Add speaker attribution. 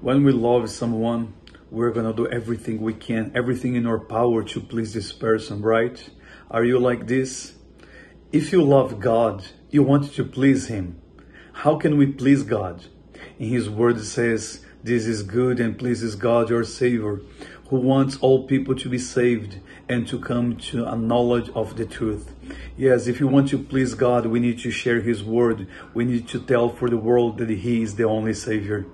Speaker 1: When we love someone, we're gonna do everything we can, everything in our power to please this person, right? Are you like this? If you love God, you want to please Him. How can we please God? In His Word says, This is good and pleases God, your Savior, who wants all people to be saved and to come to a knowledge of the truth. Yes, if you want to please God, we need to share His Word. We need to tell for the world that He is the only Savior.